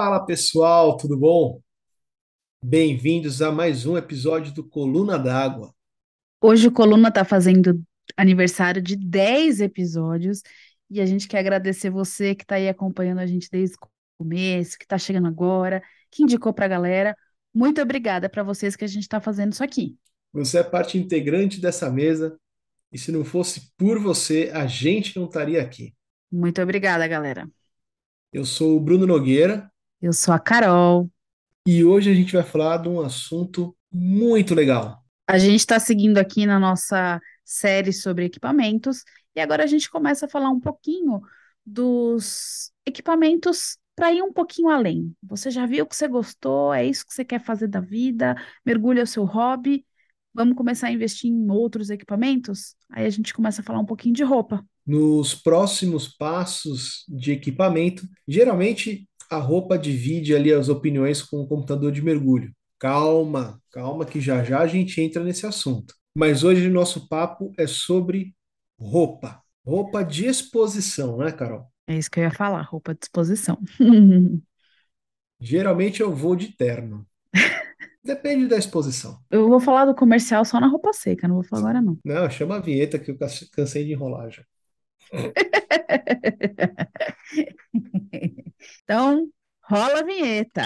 Fala pessoal, tudo bom? Bem-vindos a mais um episódio do Coluna d'Água. Hoje o Coluna está fazendo aniversário de 10 episódios e a gente quer agradecer você que está aí acompanhando a gente desde o começo, que está chegando agora, que indicou para a galera. Muito obrigada para vocês que a gente está fazendo isso aqui. Você é parte integrante dessa mesa e se não fosse por você, a gente não estaria aqui. Muito obrigada, galera. Eu sou o Bruno Nogueira Eu sou a Carol. e hoje a gente vai falar de um assunto muito legal. A gente está seguindo aqui na nossa série sobre equipamentos e agora a gente começa a falar um pouquinho dos equipamentos para ir um pouquinho além. Você já viu que você gostou? É isso que você quer fazer da vida? Mergulha o seu hobby? Vamos começar a investir em outros equipamentos? Aí a gente começa a falar um pouquinho de roupa. Nos próximos passos de equipamento, geralmente a roupa divide ali as opiniões com o computador de mergulho. Calma, calma que já já a gente entra nesse assunto. Mas hoje nosso papo é sobre roupa. Roupa de exposição, né, Carol? É isso que eu ia falar, roupa à disposição. Geralmente eu vou de terno. Depende da exposição. Eu vou falar do comercial só na roupa seca, não vou falar agora não. Não, chama a vinheta que eu cansei de enrolar já. Então, rola a vinheta.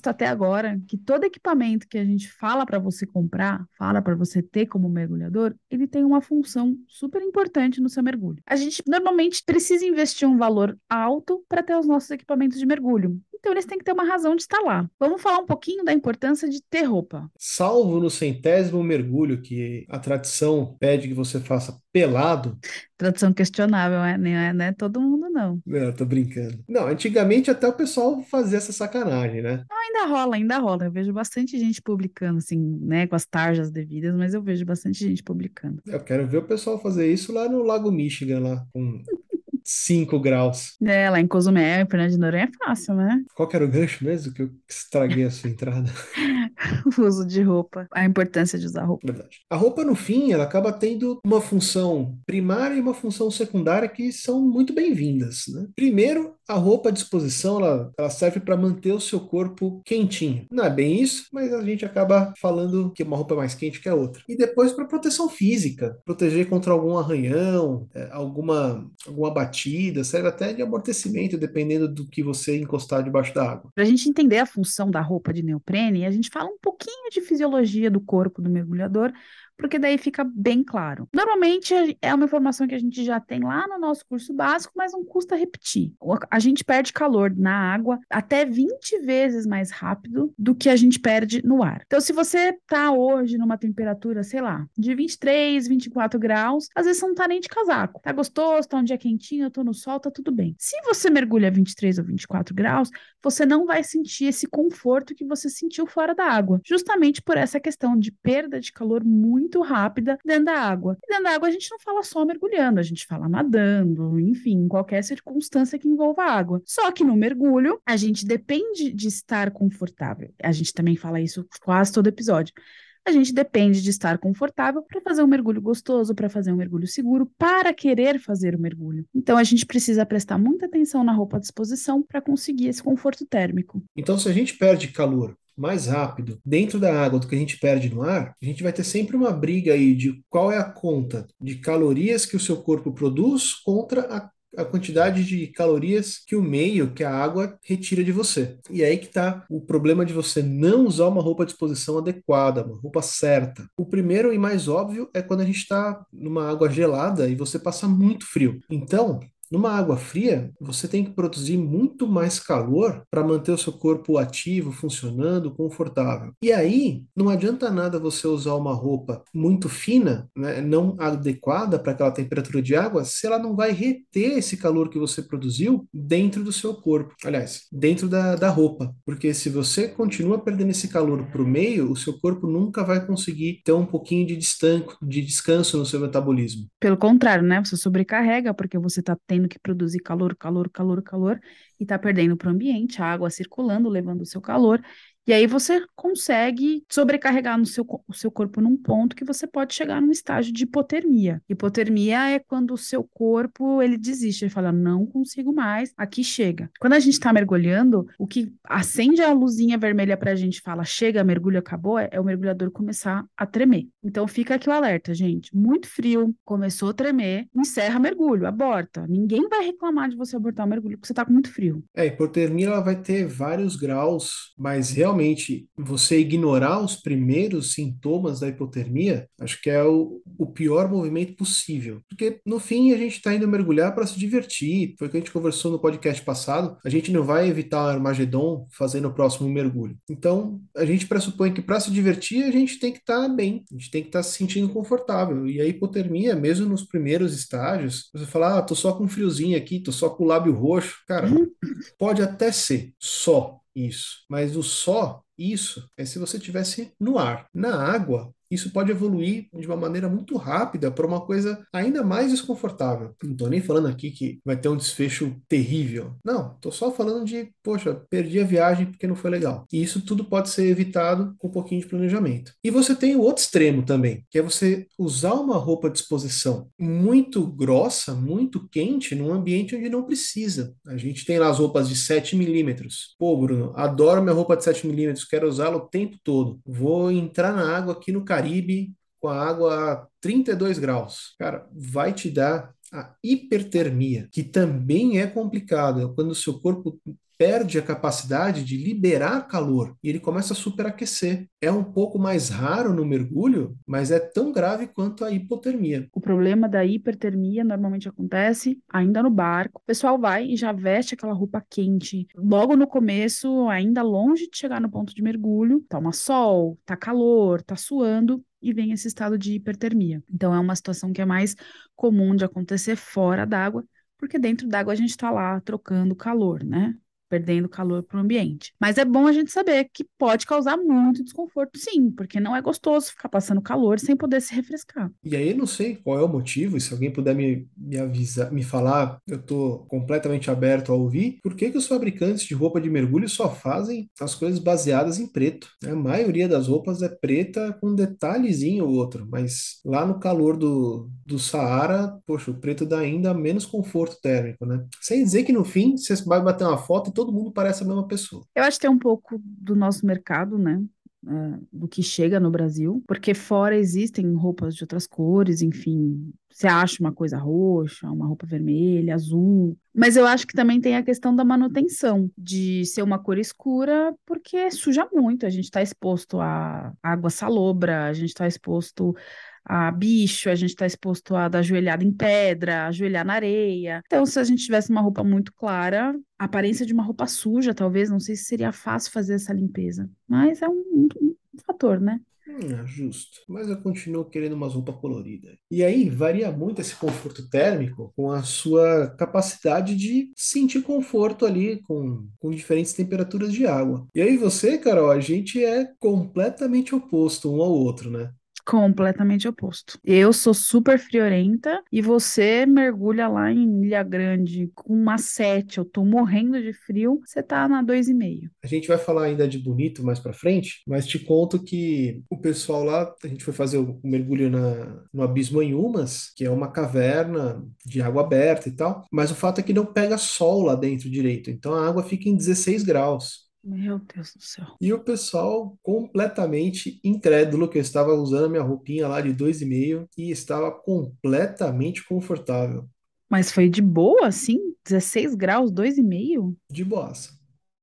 Visto até agora que todo equipamento que a gente fala para você comprar, fala para você ter como mergulhador, ele tem uma função super importante no seu mergulho. A gente normalmente precisa investir um valor alto para ter os nossos equipamentos de mergulho. Então eles têm que ter uma razão de estar lá. Vamos falar um pouquinho da importância de ter roupa. Salvo no centésimo mergulho, que a tradição pede que você faça pelado. Tradução questionável, né? Não é, não é todo mundo, não. Não, tô brincando. Não, antigamente até o pessoal fazia essa sacanagem, né? Ainda rola, ainda rola. Eu vejo bastante gente publicando, assim, né, com as tarjas devidas, mas eu vejo bastante gente publicando. Eu quero ver o pessoal fazer isso lá no Lago Michigan, lá, com 5 graus. É, lá em Cozumel, em Fernando de Noronha é fácil, né? Qual que era o gancho mesmo que eu estraguei a sua entrada? O uso de roupa, a importância de usar roupa. Verdade. A roupa, no fim, ela acaba tendo uma função primária e uma função secundária que são muito bem-vindas, né? Primeiro, a roupa à disposição, ela, ela serve para manter o seu corpo quentinho. Não é bem isso, mas a gente acaba falando que uma roupa é mais quente que a outra. E depois para proteção física, proteger contra algum arranhão, é, alguma, alguma batida, serve até de amortecimento, dependendo do que você encostar debaixo da água. Para a gente entender a função da roupa de neoprene, a gente fala um pouquinho de fisiologia do corpo do mergulhador, porque daí fica bem claro. Normalmente é uma informação que a gente já tem lá no nosso curso básico, mas não custa repetir. A gente perde calor na água até 20 vezes mais rápido do que a gente perde no ar. Então, se você tá hoje numa temperatura, sei lá, de 23, 24 graus, às vezes você não tá nem de casaco. Tá gostoso, tá um dia quentinho, tô no sol, tá tudo bem. Se você mergulha a 23 ou 24 graus, você não vai sentir esse conforto que você sentiu fora da água, justamente por essa questão de perda de calor muito rápida dentro da água. E dentro da água a gente não fala só mergulhando, a gente fala nadando, enfim, qualquer circunstância que envolva água. Só que no mergulho, a gente depende de estar confortável. A gente também fala isso quase todo episódio. A gente depende de estar confortável para fazer um mergulho gostoso, para fazer um mergulho seguro, para querer fazer o mergulho. Então a gente precisa prestar muita atenção na roupa à disposição para conseguir esse conforto térmico. Então, se a gente perde calor mais rápido dentro da água do que a gente perde no ar, a gente vai ter sempre uma briga aí de qual é a conta de calorias que o seu corpo produz contra a a quantidade de calorias que o meio, que a água, retira de você. E é aí que está o problema de você não usar uma roupa de exposição adequada, uma roupa certa. O primeiro e mais óbvio é quando a gente está numa água gelada e você passa muito frio. Então, numa água fria, você tem que produzir muito mais calor para manter o seu corpo ativo, funcionando, confortável. E aí, não adianta nada você usar uma roupa muito fina, né, não adequada para aquela temperatura de água, se ela não vai reter esse calor que você produziu dentro do seu corpo. Aliás, dentro da, da roupa. Porque se você continua perdendo esse calor para o meio, o seu corpo nunca vai conseguir ter um pouquinho de, de descanso no seu metabolismo. Pelo contrário, né? Você sobrecarrega porque você está tendo que produzir calor, calor, calor, calor, e está perdendo para o ambiente, a água circulando, levando o seu calor, e aí você consegue sobrecarregar no seu, o seu corpo num ponto que você pode chegar num estágio de hipotermia. Hipotermia é quando o seu corpo ele desiste, ele fala não consigo mais, aqui chega. Quando a gente está mergulhando, o que acende a luzinha vermelha para a gente fala chega, mergulho acabou, é, é o mergulhador começar a tremer. Então fica aqui o alerta, gente. Muito frio, começou a tremer, encerra mergulho, aborta. Ninguém vai reclamar de você abortar o mergulho porque você está com muito frio. É, hipotermia ela vai ter vários graus, mas realmente realmente você ignorar os primeiros sintomas da hipotermia, acho que é o, o pior movimento possível. Porque no fim a gente está indo mergulhar para se divertir. Foi o que a gente conversou no podcast passado. A gente não vai evitar o Armagedon fazendo o próximo mergulho. Então a gente pressupõe que para se divertir a gente tem que estar tá bem, a gente tem que estar tá se sentindo confortável. E a hipotermia, mesmo nos primeiros estágios, você fala, ah, tô só com um friozinho aqui, tô só com o lábio roxo. Cara, pode até ser só isso. Mas o só isso é se você tivesse no ar. Na água, isso pode evoluir de uma maneira muito rápida para uma coisa ainda mais desconfortável. Não estou nem falando aqui que vai ter um desfecho terrível. Não, estou só falando de, poxa, perdi a viagem porque não foi legal. E isso tudo pode ser evitado com um pouquinho de planejamento. E você tem o outro extremo também, que é você usar uma roupa de exposição muito grossa, muito quente, num ambiente onde não precisa. A gente tem lá as roupas de 7 milímetros. Pô, Bruno, adoro minha roupa de 7 milímetros, quero usá-la o tempo todo. Vou entrar na água aqui no Caribe com a água a 32 graus. Cara, vai te dar a hipertermia, que também é complicado, é quando o seu corpo perde a capacidade de liberar calor e ele começa a superaquecer. É um pouco mais raro no mergulho, mas é tão grave quanto a hipotermia. O problema da hipertermia normalmente acontece ainda no barco. O pessoal vai e já veste aquela roupa quente. Logo no começo, ainda longe de chegar no ponto de mergulho, toma sol, tá calor, tá suando, e vem esse estado de hipertermia. Então, é uma situação que é mais comum de acontecer fora d'água, porque dentro d'água a gente está lá trocando calor, né? Perdendo calor para o ambiente. Mas é bom a gente saber que pode causar muito desconforto, sim, porque não é gostoso ficar passando calor sem poder se refrescar. E aí, não sei qual é o motivo, se alguém puder me, me avisar, me falar, eu estou completamente aberto a ouvir, por que, que os fabricantes de roupa de mergulho só fazem as coisas baseadas em preto? A maioria das roupas é preta com um detalhezinho ou outro, mas lá no calor do, do Saara, poxa, o preto dá ainda menos conforto térmico, né? Sem dizer que no fim, você vai bater uma foto e todo mundo parece a mesma pessoa. Eu acho que tem um pouco do nosso mercado, né? Uh, do que chega no Brasil, porque fora existem roupas de outras cores, enfim, você acha uma coisa roxa, uma roupa vermelha, azul, mas eu acho que também tem a questão da manutenção, de ser uma cor escura, porque suja muito, a gente está exposto a água salobra, a gente está exposto a bicho, a gente está exposto a dar ajoelhada em pedra, ajoelhar na areia. Então, se a gente tivesse uma roupa muito clara, a aparência de uma roupa suja, talvez, não sei se seria fácil fazer essa limpeza. Mas é um, um, um fator, né? Hum, justo. Mas eu continuo querendo umas roupas coloridas. E aí varia muito esse conforto térmico com a sua capacidade de sentir conforto ali com, com diferentes temperaturas de água. E aí você, Carol, a gente é completamente oposto um ao outro, né? Completamente oposto. Eu sou super friorenta e você mergulha lá em Ilha Grande com uma 7, eu tô morrendo de frio, você tá na 2,5. A gente vai falar ainda de bonito mais para frente, mas te conto que o pessoal lá, a gente foi fazer o mergulho na, no Abismo em Umas, que é uma caverna de água aberta e tal, mas o fato é que não pega sol lá dentro direito, então a água fica em 16 graus. Meu Deus do céu. E o pessoal completamente incrédulo que eu estava usando a minha roupinha lá de dois e meio e estava completamente confortável. Mas foi de boa, assim? 16 graus, dois e meio? De boassa.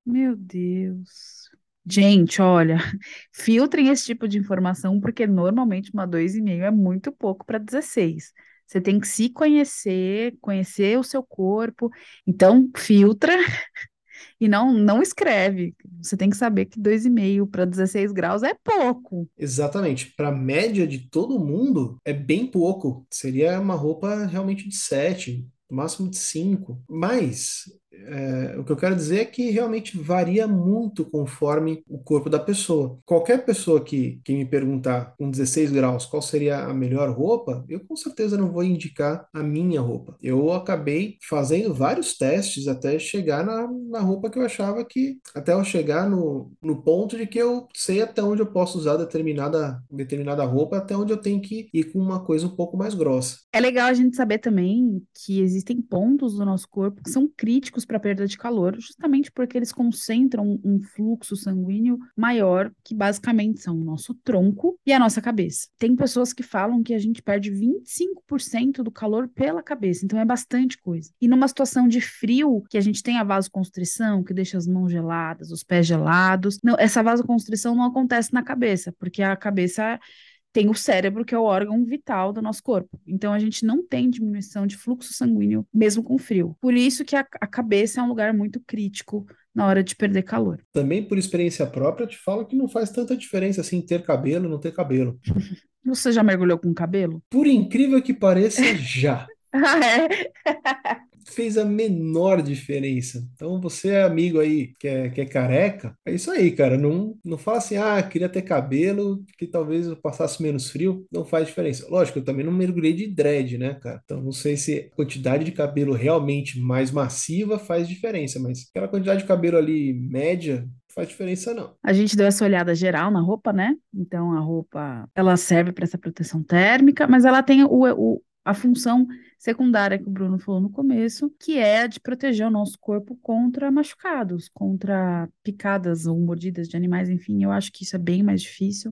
Meu Deus. Gente, olha, filtrem esse tipo de informação, porque normalmente uma 2,5 é muito pouco para 16. Você tem que se conhecer, conhecer o seu corpo. Então, filtra e não não escreve. Você tem que saber que 2,5 para 16 graus é pouco. Exatamente. Para a média de todo mundo, é bem pouco. Seria uma roupa realmente de 7, máximo de 5. Mas é, o que eu quero dizer é que realmente varia muito conforme o corpo da pessoa. Qualquer pessoa que, que me perguntar com 16 graus qual seria a melhor roupa, eu com certeza não vou indicar a minha roupa. Eu acabei fazendo vários testes até chegar na, na roupa que eu achava que, até eu chegar no, no ponto de que eu sei até onde eu posso usar determinada, determinada roupa, até onde eu tenho que ir com uma coisa um pouco mais grossa. É legal a gente saber também que existem pontos do nosso corpo que são críticos para perda de calor, justamente porque eles concentram um fluxo sanguíneo maior, que basicamente são o nosso tronco e a nossa cabeça. Tem pessoas que falam que a gente perde 25% do calor pela cabeça, então é bastante coisa. E numa situação de frio, que a gente tem a vasoconstrição, que deixa as mãos geladas, os pés gelados, não, essa vasoconstrição não acontece na cabeça, porque a cabeça tem o cérebro, que é o órgão vital do nosso corpo. Então a gente não tem diminuição de fluxo sanguíneo mesmo com frio. Por isso que a, a cabeça é um lugar muito crítico na hora de perder calor. Também por experiência própria, te falo que não faz tanta diferença assim ter cabelo, não ter cabelo. Você já mergulhou com cabelo? Por incrível que pareça, já. ah, é? fez a menor diferença. Então, você é amigo aí que é, que é careca, é isso aí, cara. Não, não fala assim, ah, queria ter cabelo, que talvez eu passasse menos frio. Não faz diferença. Lógico, eu também não mergulhei de dread, né, cara? Então, não sei se a quantidade de cabelo realmente mais massiva faz diferença, mas aquela quantidade de cabelo ali média, faz diferença não. A gente deu essa olhada geral na roupa, né? Então a roupa ela serve para essa proteção térmica, mas ela tem o, o, a função secundária que o Bruno falou no começo, que é a de proteger o nosso corpo contra machucados, contra picadas ou mordidas de animais, enfim, eu acho que isso é bem mais difícil,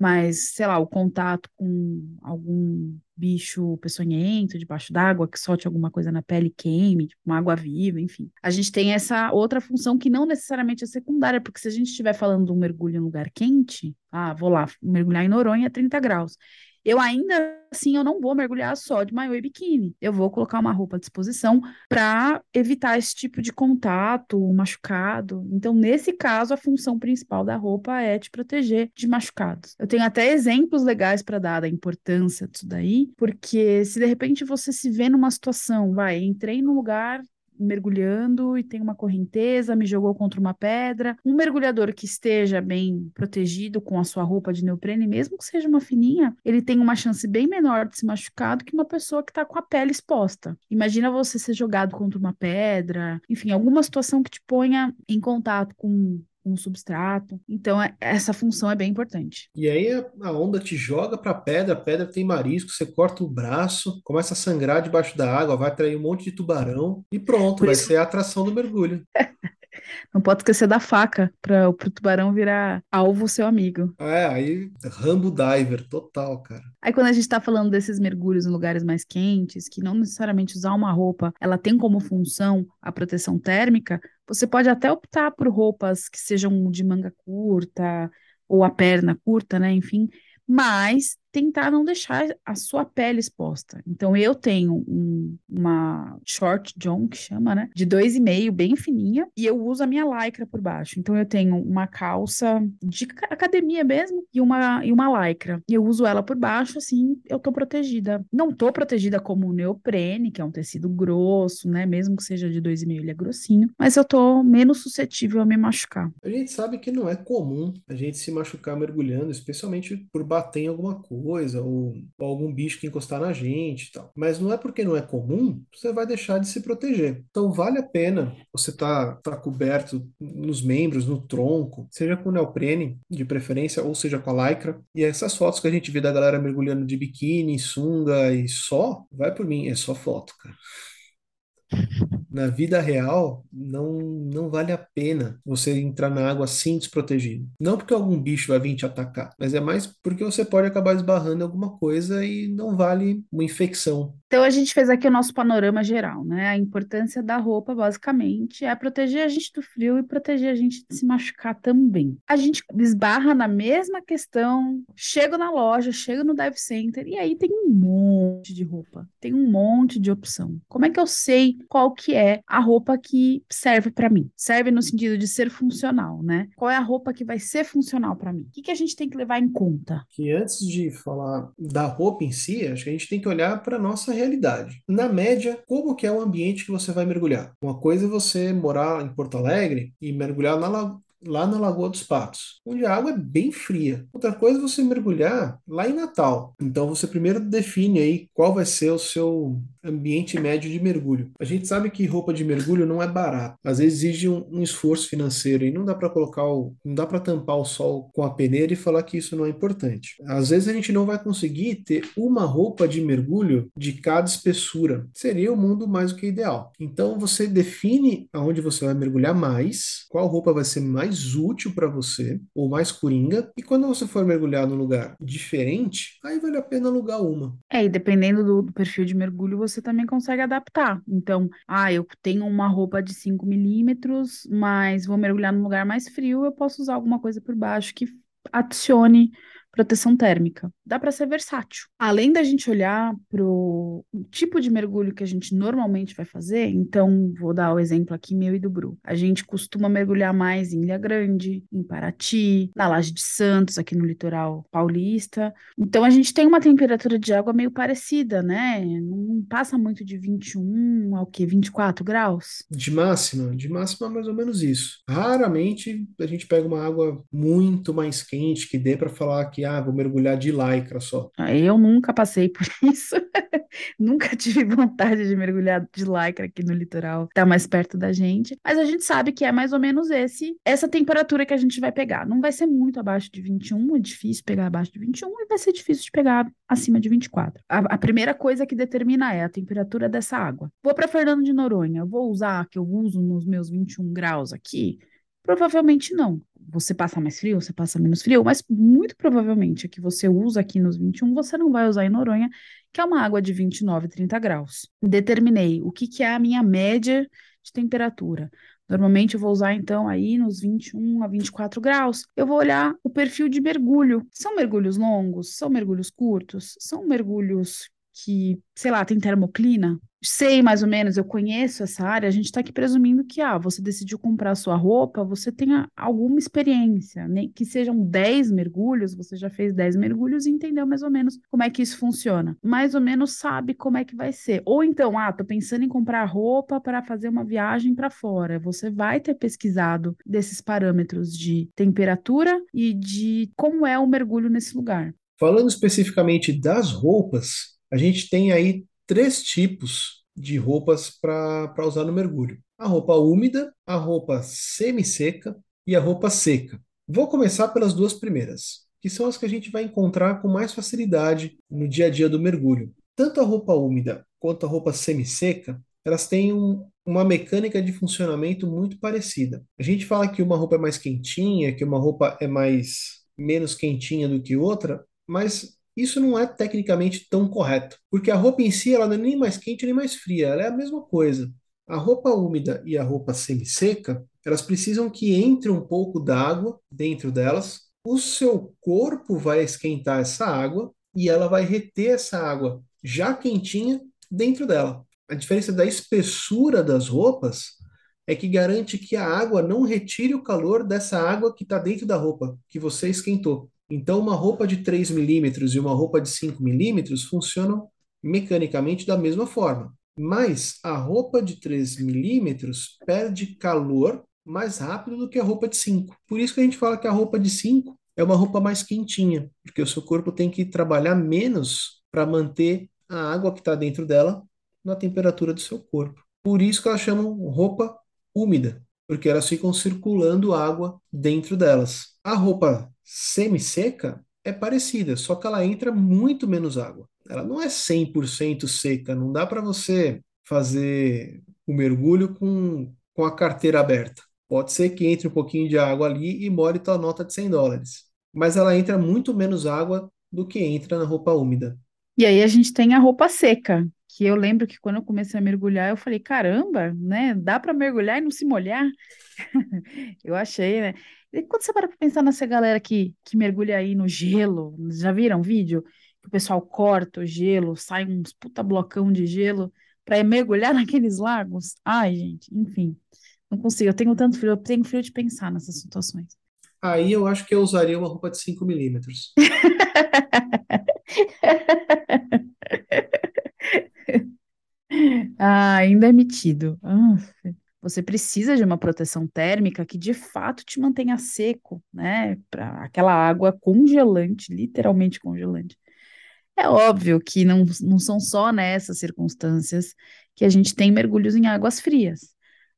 mas, sei lá, o contato com algum bicho peçonhento debaixo d'água, que solte alguma coisa na pele queime, tipo uma água viva, enfim. A gente tem essa outra função que não necessariamente é secundária, porque se a gente estiver falando de um mergulho em lugar quente, ah, vou lá mergulhar em Noronha a 30 graus. Eu ainda assim eu não vou mergulhar só de maiô e biquíni. Eu vou colocar uma roupa à disposição para evitar esse tipo de contato, machucado. Então, nesse caso, a função principal da roupa é te proteger de machucados. Eu tenho até exemplos legais para dar da importância disso daí, porque se de repente você se vê numa situação, vai, entrei num lugar mergulhando e tem uma correnteza, me jogou contra uma pedra. Um mergulhador que esteja bem protegido com a sua roupa de neoprene, mesmo que seja uma fininha, ele tem uma chance bem menor de se machucar do que uma pessoa que está com a pele exposta. Imagina você ser jogado contra uma pedra, enfim, alguma situação que te ponha em contato com um substrato. Então, é, essa função é bem importante. E aí a onda te joga para a pedra, a pedra tem marisco, você corta o braço, começa a sangrar debaixo da água, vai atrair um monte de tubarão e pronto, Por vai isso... ser a atração do mergulho. Não pode esquecer da faca para o tubarão virar alvo seu amigo. É, aí Rambo Diver, total, cara. Aí quando a gente está falando desses mergulhos em lugares mais quentes, que não necessariamente usar uma roupa, ela tem como função a proteção térmica, você pode até optar por roupas que sejam de manga curta ou a perna curta, né? Enfim, mas tentar não deixar a sua pele exposta. Então eu tenho um, uma short john que chama, né, de dois e meio, bem fininha, e eu uso a minha lycra por baixo. Então eu tenho uma calça de academia mesmo e uma e uma lycra. E eu uso ela por baixo, assim, eu tô protegida. Não tô protegida como o neoprene, que é um tecido grosso, né, mesmo que seja de dois e meio, ele é grossinho, mas eu tô menos suscetível a me machucar. A gente sabe que não é comum a gente se machucar mergulhando, especialmente por bater em alguma coisa coisa, ou, ou, algum bicho que encostar na gente e tal. Mas não é porque não é comum, você vai deixar de se proteger. Então vale a pena você tá, tá coberto nos membros, no tronco, seja com neoprene, de preferência, ou seja com a lycra. E essas fotos que a gente vê da galera mergulhando de biquíni, sunga e só, vai por mim, é só foto, cara na vida real, não, não vale a pena você entrar na água assim desprotegido. Não porque algum bicho vai vir te atacar, mas é mais porque você pode acabar esbarrando em alguma coisa e não vale uma infecção. Então a gente fez aqui o nosso panorama geral, né? A importância da roupa, basicamente, é proteger a gente do frio e proteger a gente de se machucar também. A gente esbarra na mesma questão, chego na loja, chego no dive center e aí tem um monte de roupa, tem um monte de opção. Como é que eu sei qual que é a roupa que serve para mim? Serve no sentido de ser funcional, né? Qual é a roupa que vai ser funcional para mim? O que, que a gente tem que levar em conta? Que antes de falar da roupa em si, acho que a gente tem que olhar para nossa realidade. Na média, como que é o ambiente que você vai mergulhar? Uma coisa é você morar em Porto Alegre e mergulhar na, lá na Lagoa dos Patos, onde a água é bem fria. Outra coisa é você mergulhar lá em Natal. Então você primeiro define aí qual vai ser o seu ambiente médio de mergulho. A gente sabe que roupa de mergulho não é barato. Às vezes exige um, um esforço financeiro e não dá para colocar o, não dá para tampar o sol com a peneira e falar que isso não é importante. Às vezes a gente não vai conseguir ter uma roupa de mergulho de cada espessura. Seria o mundo mais do que ideal. Então você define aonde você vai mergulhar mais, qual roupa vai ser mais mais útil para você, ou mais coringa, e quando você for mergulhar num lugar diferente, aí vale a pena alugar uma. É, e dependendo do, do perfil de mergulho, você também consegue adaptar. Então, ah, eu tenho uma roupa de 5 milímetros, mas vou mergulhar num lugar mais frio, eu posso usar alguma coisa por baixo que adicione proteção térmica. Dá para ser versátil. Além da gente olhar para o tipo de mergulho que a gente normalmente vai fazer, então vou dar o exemplo aqui meu e do Bru. A gente costuma mergulhar mais em Ilha Grande, em Paraty, na Laje de Santos, aqui no litoral paulista. Então a gente tem uma temperatura de água meio parecida, né? Não passa muito de 21 ao que 24 graus. De máxima, de máxima mais ou menos isso. Raramente a gente pega uma água muito mais quente que dê para falar que que, ah, vou mergulhar de lycra só. Ah, eu nunca passei por isso. nunca tive vontade de mergulhar de lycra aqui no litoral, tá mais perto da gente. Mas a gente sabe que é mais ou menos esse, essa temperatura que a gente vai pegar. Não vai ser muito abaixo de 21, é difícil pegar abaixo de 21 e vai ser difícil de pegar acima de 24. A, a primeira coisa que determina é a temperatura dessa água. Vou para Fernando de Noronha, vou usar que eu uso nos meus 21 graus aqui? Provavelmente não você passa mais frio, você passa menos frio, mas muito provavelmente a que você usa aqui nos 21, você não vai usar em Noronha, que é uma água de 29, 30 graus. Determinei o que, que é a minha média de temperatura. Normalmente eu vou usar então aí nos 21 a 24 graus. Eu vou olhar o perfil de mergulho. São mergulhos longos? São mergulhos curtos? São mergulhos que, sei lá, tem termoclina? sei mais ou menos, eu conheço essa área, a gente está aqui presumindo que, ah, você decidiu comprar sua roupa, você tenha alguma experiência, nem que sejam 10 mergulhos, você já fez 10 mergulhos e entendeu mais ou menos como é que isso funciona. Mais ou menos sabe como é que vai ser. Ou então, ah, tô pensando em comprar roupa para fazer uma viagem para fora. Você vai ter pesquisado desses parâmetros de temperatura e de como é o mergulho nesse lugar. Falando especificamente das roupas, a gente tem aí três tipos de roupas para usar no mergulho: a roupa úmida, a roupa semi-seca e a roupa seca. Vou começar pelas duas primeiras, que são as que a gente vai encontrar com mais facilidade no dia a dia do mergulho. Tanto a roupa úmida quanto a roupa semi-seca, elas têm um, uma mecânica de funcionamento muito parecida. A gente fala que uma roupa é mais quentinha, que uma roupa é mais menos quentinha do que outra, mas isso não é tecnicamente tão correto, porque a roupa em si ela não é nem mais quente nem mais fria, ela é a mesma coisa. A roupa úmida e a roupa semi-seca, elas precisam que entre um pouco d'água dentro delas. O seu corpo vai esquentar essa água e ela vai reter essa água já quentinha dentro dela. A diferença da espessura das roupas é que garante que a água não retire o calor dessa água que está dentro da roupa que você esquentou. Então, uma roupa de 3 milímetros e uma roupa de 5 milímetros funcionam mecanicamente da mesma forma. Mas a roupa de 3 milímetros perde calor mais rápido do que a roupa de 5. Por isso que a gente fala que a roupa de 5 é uma roupa mais quentinha, porque o seu corpo tem que trabalhar menos para manter a água que está dentro dela na temperatura do seu corpo. Por isso que elas chamam roupa úmida, porque elas ficam circulando água dentro delas. A roupa semi-seca é parecida, só que ela entra muito menos água. Ela não é 100% seca, não dá para você fazer o mergulho com, com a carteira aberta. Pode ser que entre um pouquinho de água ali e more tua nota de 100 dólares. Mas ela entra muito menos água do que entra na roupa úmida. E aí a gente tem a roupa seca, que eu lembro que quando eu comecei a mergulhar, eu falei, caramba, né? Dá para mergulhar e não se molhar? eu achei, né? E quando você para pra pensar nessa galera que, que mergulha aí no gelo, já viram vídeo? Que o pessoal corta o gelo, sai uns puta blocão de gelo para mergulhar naqueles lagos. Ai, gente, enfim. Não consigo, eu tenho tanto frio, eu tenho frio de pensar nessas situações. Aí eu acho que eu usaria uma roupa de 5 milímetros. Ah, ainda é metido. Ah, você precisa de uma proteção térmica que de fato te mantenha seco, né? Para aquela água congelante, literalmente congelante. É óbvio que não, não são só nessas circunstâncias que a gente tem mergulhos em águas frias.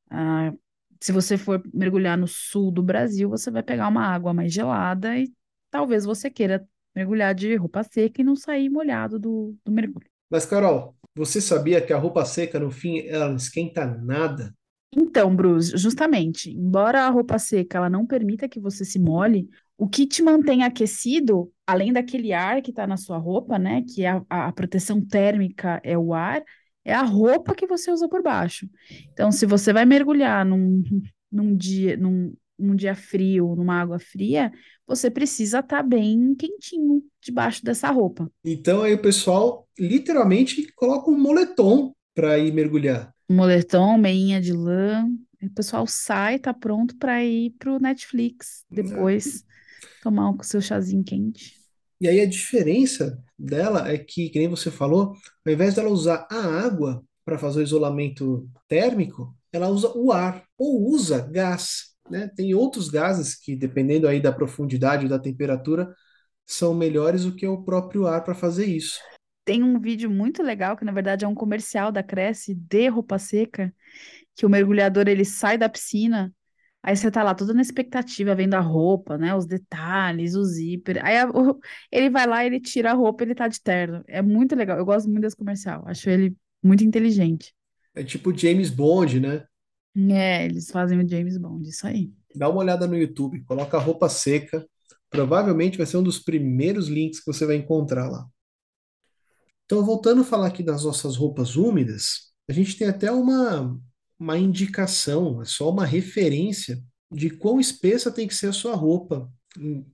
Ah, se você for mergulhar no sul do Brasil, você vai pegar uma água mais gelada e talvez você queira mergulhar de roupa seca e não sair molhado do, do mergulho. Mas, Carol, você sabia que a roupa seca, no fim, ela não esquenta nada? Então, Bruce, justamente, embora a roupa seca ela não permita que você se molhe, o que te mantém aquecido, além daquele ar que está na sua roupa, né, que é a, a proteção térmica é o ar, é a roupa que você usa por baixo. Então, se você vai mergulhar num, num dia, num, num dia frio, numa água fria, você precisa estar tá bem quentinho debaixo dessa roupa. Então aí o pessoal literalmente coloca um moletom para ir mergulhar moletom, meinha de lã. O pessoal sai, tá pronto para ir pro Netflix depois tomar o seu chazinho quente. E aí a diferença dela é que, que nem você falou, ao invés dela usar a água para fazer o isolamento térmico, ela usa o ar ou usa gás. Né? Tem outros gases que, dependendo aí da profundidade e da temperatura, são melhores do que o próprio ar para fazer isso. Tem um vídeo muito legal, que na verdade é um comercial da Cresce de roupa seca, que o mergulhador ele sai da piscina, aí você tá lá toda na expectativa, vendo a roupa, né, os detalhes, o zíper. Aí a, o, ele vai lá, ele tira a roupa, ele tá de terno. É muito legal. Eu gosto muito desse comercial. Acho ele muito inteligente. É tipo James Bond, né? É, eles fazem o James Bond, isso aí. Dá uma olhada no YouTube, coloca a roupa seca. Provavelmente vai ser um dos primeiros links que você vai encontrar lá. Então, voltando a falar aqui das nossas roupas úmidas, a gente tem até uma, uma indicação, é só uma referência de quão espessa tem que ser a sua roupa,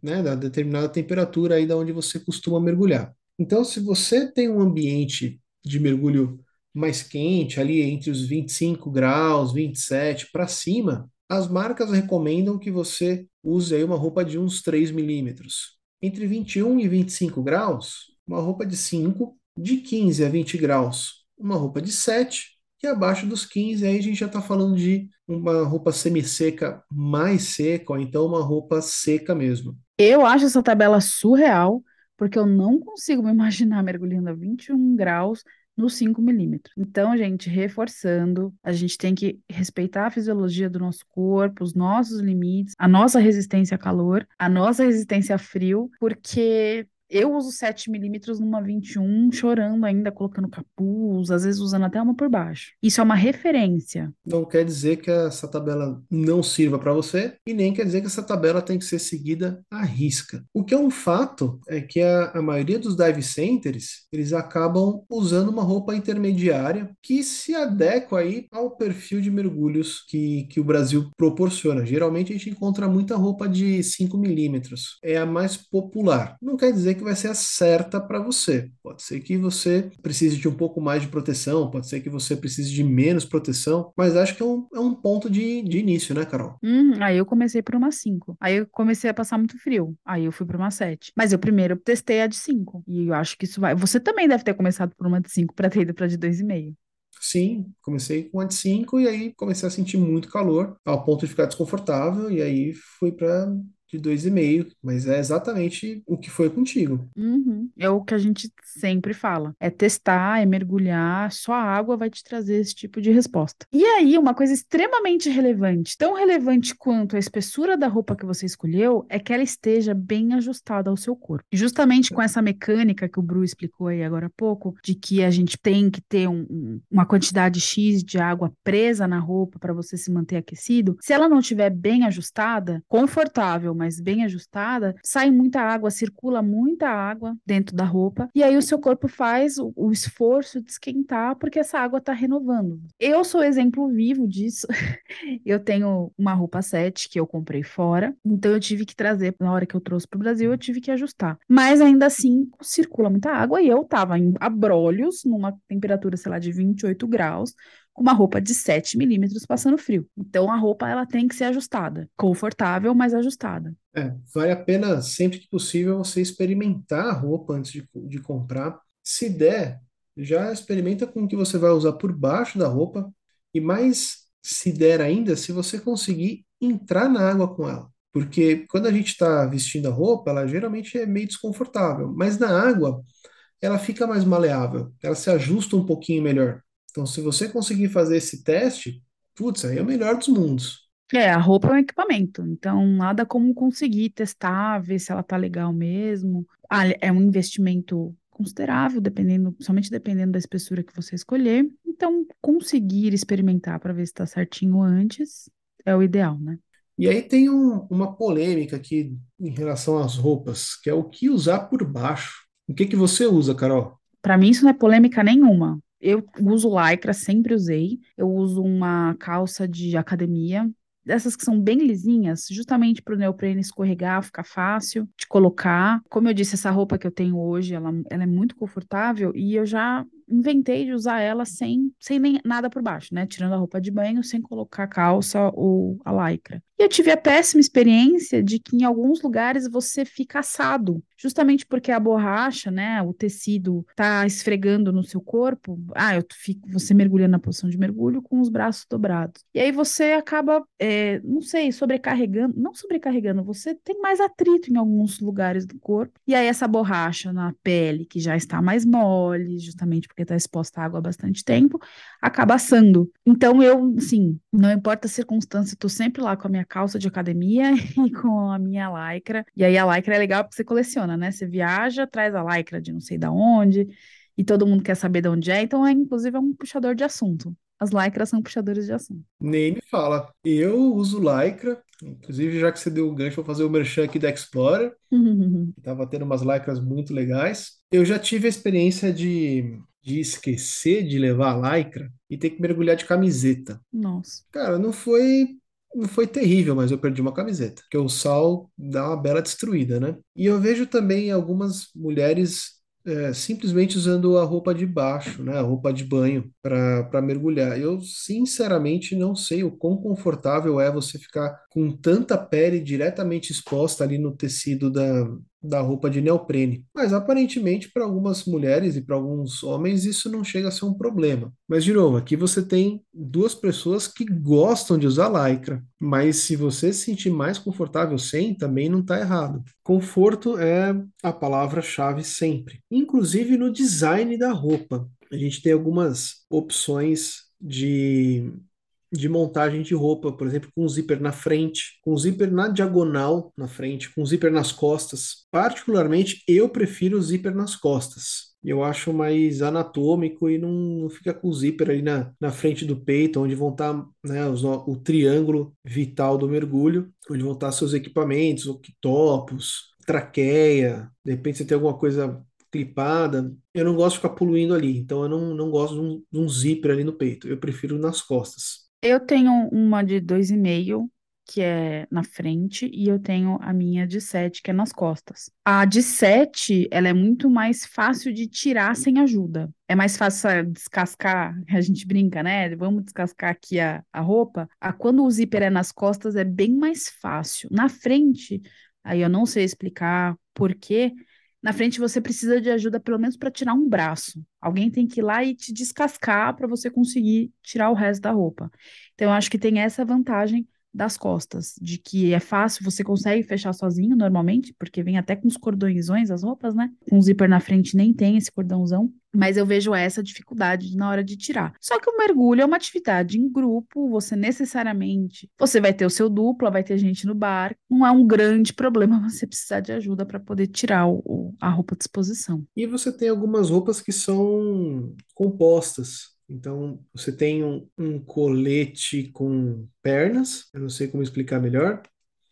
né, da determinada temperatura aí da onde você costuma mergulhar. Então, se você tem um ambiente de mergulho mais quente, ali entre os 25 graus, 27 para cima, as marcas recomendam que você use aí uma roupa de uns 3 milímetros. Entre 21 e 25 graus, uma roupa de 5 de 15 a 20 graus, uma roupa de 7, e abaixo dos 15, aí a gente já está falando de uma roupa semi-seca mais seca, ou então uma roupa seca mesmo. Eu acho essa tabela surreal, porque eu não consigo me imaginar mergulhando a 21 graus nos 5 milímetros. Então, gente, reforçando, a gente tem que respeitar a fisiologia do nosso corpo, os nossos limites, a nossa resistência a calor, a nossa resistência a frio, porque eu uso 7 milímetros numa 21, chorando ainda, colocando capuz, às vezes usando até uma por baixo. Isso é uma referência. Não quer dizer que essa tabela não sirva para você e nem quer dizer que essa tabela tem que ser seguida à risca. O que é um fato é que a, a maioria dos dive centers, eles acabam usando uma roupa intermediária que se adequa aí ao perfil de mergulhos que, que o Brasil proporciona. Geralmente a gente encontra muita roupa de 5 milímetros. É a mais popular. Não quer dizer que vai ser a certa para você. Pode ser que você precise de um pouco mais de proteção, pode ser que você precise de menos proteção, mas acho que é um, é um ponto de, de início, né, Carol? Uhum, aí eu comecei por uma 5. Aí eu comecei a passar muito frio. Aí eu fui para uma 7. Mas eu primeiro testei a de 5. E eu acho que isso vai. Você também deve ter começado por uma de 5 para ter ido para de 2,5. Sim, comecei com a de 5 e aí comecei a sentir muito calor, ao ponto de ficar desconfortável, e aí fui para de dois e meio, mas é exatamente o que foi contigo. Uhum. É o que a gente sempre fala. É testar, é mergulhar, só a água vai te trazer esse tipo de resposta. E aí, uma coisa extremamente relevante, tão relevante quanto a espessura da roupa que você escolheu, é que ela esteja bem ajustada ao seu corpo. E justamente com essa mecânica que o Bru explicou aí agora há pouco, de que a gente tem que ter um, uma quantidade X de água presa na roupa para você se manter aquecido, se ela não estiver bem ajustada, confortável, mas bem ajustada, sai muita água, circula muita água dentro da roupa, e aí o seu corpo faz o, o esforço de esquentar porque essa água está renovando. Eu sou exemplo vivo disso. eu tenho uma roupa 7 que eu comprei fora, então eu tive que trazer, na hora que eu trouxe para o Brasil, eu tive que ajustar. Mas ainda assim, circula muita água e eu tava em abrolhos, numa temperatura, sei lá, de 28 graus, uma roupa de 7 milímetros passando frio. Então a roupa ela tem que ser ajustada, confortável, mas ajustada. É, vale a pena sempre que possível você experimentar a roupa antes de, de comprar. Se der, já experimenta com o que você vai usar por baixo da roupa e mais se der ainda, se você conseguir entrar na água com ela. Porque quando a gente está vestindo a roupa, ela geralmente é meio desconfortável, mas na água ela fica mais maleável, ela se ajusta um pouquinho melhor. Então, se você conseguir fazer esse teste, putz, aí é o melhor dos mundos. É, a roupa é um equipamento, então nada como conseguir testar, ver se ela tá legal mesmo. Ah, é um investimento considerável, dependendo, somente dependendo da espessura que você escolher. Então, conseguir experimentar para ver se está certinho antes é o ideal, né? E aí tem um- uma polêmica aqui em relação às roupas, que é o que usar por baixo. O que que você usa, Carol? Para mim, isso não é polêmica nenhuma. Eu uso lycra, sempre usei. Eu uso uma calça de academia, dessas que são bem lisinhas, justamente para o neoprene escorregar, ficar fácil de colocar. Como eu disse, essa roupa que eu tenho hoje, ela, ela é muito confortável e eu já inventei de usar ela sem, sem nem nada por baixo, né? Tirando a roupa de banho, sem colocar calça ou a lycra. E eu tive a péssima experiência de que em alguns lugares você fica assado, justamente porque a borracha, né, o tecido tá esfregando no seu corpo. Ah, eu fico, você mergulha na posição de mergulho com os braços dobrados. E aí você acaba, é, não sei, sobrecarregando, não sobrecarregando, você tem mais atrito em alguns lugares do corpo. E aí essa borracha na pele, que já está mais mole, justamente porque está exposta à água há bastante tempo, acaba assando. Então eu, assim, não importa a circunstância, estou sempre lá com a minha calça de academia e com a minha lycra. E aí a lycra é legal porque você coleciona, né? Você viaja, traz a lycra de não sei da onde, e todo mundo quer saber de onde é, então é inclusive é um puxador de assunto. As lycras são puxadores de assunto. Nem me fala. Eu uso lycra, inclusive já que você deu o gancho, vou fazer o merchan aqui da Explorer, que tava tendo umas lycras muito legais. Eu já tive a experiência de, de esquecer de levar a lycra e ter que mergulhar de camiseta. Nossa. Cara, não foi não foi terrível, mas eu perdi uma camiseta, porque o sal dá uma bela destruída, né? E eu vejo também algumas mulheres é, simplesmente usando a roupa de baixo, né? A roupa de banho para para mergulhar. Eu sinceramente não sei o quão confortável é você ficar com tanta pele diretamente exposta ali no tecido da, da roupa de neoprene. Mas aparentemente para algumas mulheres e para alguns homens isso não chega a ser um problema. Mas de novo, aqui você tem duas pessoas que gostam de usar lycra, mas se você se sentir mais confortável sem, também não está errado. Conforto é a palavra-chave sempre, inclusive no design da roupa. A gente tem algumas opções de de montagem de roupa, por exemplo, com zíper na frente, com zíper na diagonal na frente, com zíper nas costas. Particularmente, eu prefiro o zíper nas costas. Eu acho mais anatômico e não, não fica com o zíper ali na, na frente do peito, onde vão estar né, os, o triângulo vital do mergulho, onde vão estar seus equipamentos, octopus, traqueia, de repente você tem alguma coisa clipada, eu não gosto de ficar poluindo ali, então eu não, não gosto de um, de um zíper ali no peito, eu prefiro nas costas. Eu tenho uma de dois e meio, que é na frente, e eu tenho a minha de sete, que é nas costas. A de sete, ela é muito mais fácil de tirar sem ajuda. É mais fácil ah, descascar, a gente brinca, né? Vamos descascar aqui a, a roupa. A, quando o zíper é nas costas, é bem mais fácil. Na frente, aí eu não sei explicar por quê, na frente você precisa de ajuda pelo menos para tirar um braço. Alguém tem que ir lá e te descascar para você conseguir tirar o resto da roupa. Então, eu acho que tem essa vantagem das costas, de que é fácil, você consegue fechar sozinho normalmente, porque vem até com os cordõezões as roupas, né? Com o zíper na frente nem tem esse cordãozão, mas eu vejo essa dificuldade na hora de tirar. Só que o mergulho é uma atividade em grupo, você necessariamente, você vai ter o seu dupla, vai ter gente no bar, não é um grande problema você precisar de ajuda para poder tirar o, a roupa de exposição. E você tem algumas roupas que são compostas. Então, você tem um, um colete com pernas, eu não sei como explicar melhor.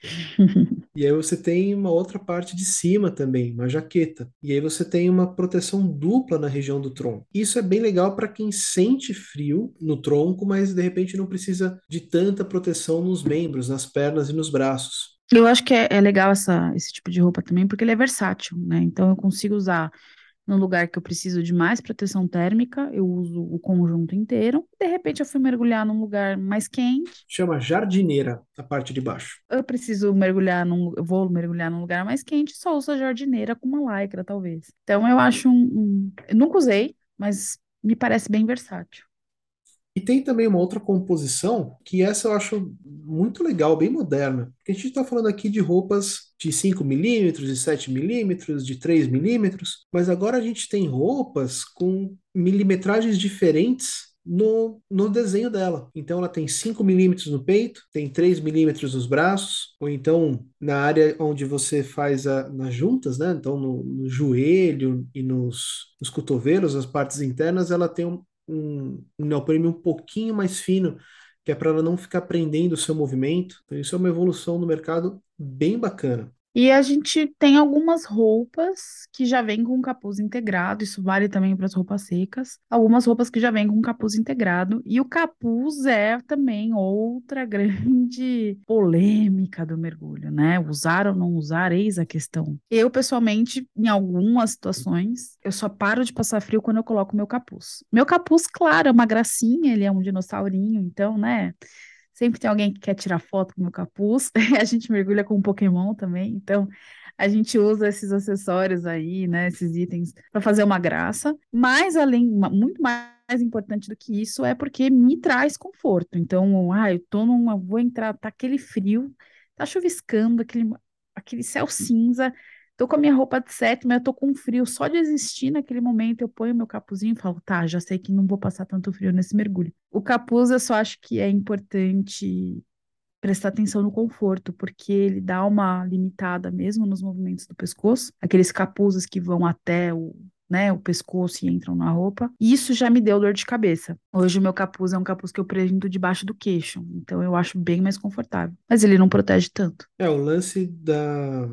E aí você tem uma outra parte de cima também, uma jaqueta. E aí você tem uma proteção dupla na região do tronco. Isso é bem legal para quem sente frio no tronco, mas de repente não precisa de tanta proteção nos membros, nas pernas e nos braços. Eu acho que é, é legal essa, esse tipo de roupa também, porque ele é versátil, né? Então eu consigo usar no lugar que eu preciso de mais proteção térmica, eu uso o conjunto inteiro. De repente, eu fui mergulhar num lugar mais quente. Chama jardineira a parte de baixo. Eu preciso mergulhar num. Eu vou mergulhar num lugar mais quente, só uso a jardineira com uma lycra, talvez. Então, eu acho um. um... Eu nunca usei, mas me parece bem versátil. E tem também uma outra composição que essa eu acho muito legal, bem moderna. Porque a gente está falando aqui de roupas de 5 milímetros, de 7 milímetros, de 3 milímetros, mas agora a gente tem roupas com milimetragens diferentes no, no desenho dela. Então ela tem 5 milímetros no peito, tem 3 milímetros nos braços, ou então na área onde você faz a, nas juntas, né? Então no, no joelho e nos, nos cotovelos, as partes internas, ela tem um, um, um neoprene um pouquinho mais fino, que é para ela não ficar prendendo o seu movimento. Então, isso é uma evolução no mercado bem bacana. E a gente tem algumas roupas que já vêm com capuz integrado, isso vale também para as roupas secas. Algumas roupas que já vêm com capuz integrado. E o capuz é também outra grande polêmica do mergulho, né? Usar ou não usar, eis a questão. Eu, pessoalmente, em algumas situações, eu só paro de passar frio quando eu coloco meu capuz. Meu capuz, claro, é uma gracinha, ele é um dinossaurinho, então, né? Sempre tem alguém que quer tirar foto com o meu capuz. a gente mergulha com um Pokémon também, então a gente usa esses acessórios aí, né, esses itens para fazer uma graça. Mas além, muito mais importante do que isso é porque me traz conforto. Então, ah, eu tô numa, vou entrar, tá aquele frio, tá chuviscando, aquele aquele céu cinza, Tô com a minha roupa de sétima, eu tô com frio. Só de existir naquele momento, eu ponho meu capuzinho e falo, tá, já sei que não vou passar tanto frio nesse mergulho. O capuz, eu só acho que é importante prestar atenção no conforto, porque ele dá uma limitada mesmo nos movimentos do pescoço, aqueles capuzes que vão até o, né, o pescoço e entram na roupa. Isso já me deu dor de cabeça. Hoje o meu capuz é um capuz que eu prendo debaixo do queixo, então eu acho bem mais confortável. Mas ele não protege tanto. É, o lance da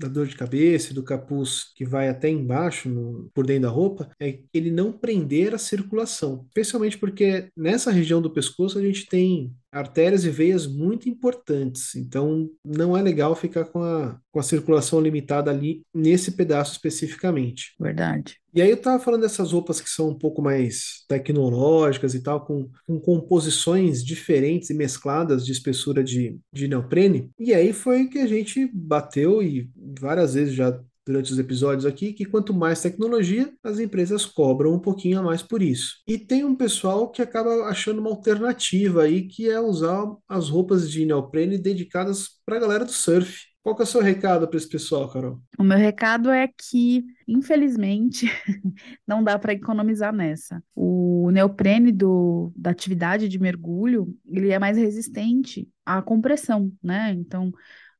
da dor de cabeça do capuz que vai até embaixo, no, por dentro da roupa, é ele não prender a circulação. Especialmente porque nessa região do pescoço a gente tem artérias e veias muito importantes. Então, não é legal ficar com a, com a circulação limitada ali nesse pedaço especificamente. Verdade. E aí eu tava falando dessas roupas que são um pouco mais tecnológicas e tal, com, com composições diferentes e mescladas de espessura de, de neoprene. E aí foi que a gente bateu e várias vezes já durante os episódios aqui que quanto mais tecnologia, as empresas cobram um pouquinho a mais por isso. E tem um pessoal que acaba achando uma alternativa aí, que é usar as roupas de neoprene dedicadas para a galera do surf. Qual é o seu recado para esse pessoal, Carol? O meu recado é que, infelizmente, não dá para economizar nessa. O neoprene do, da atividade de mergulho, ele é mais resistente à compressão, né? Então,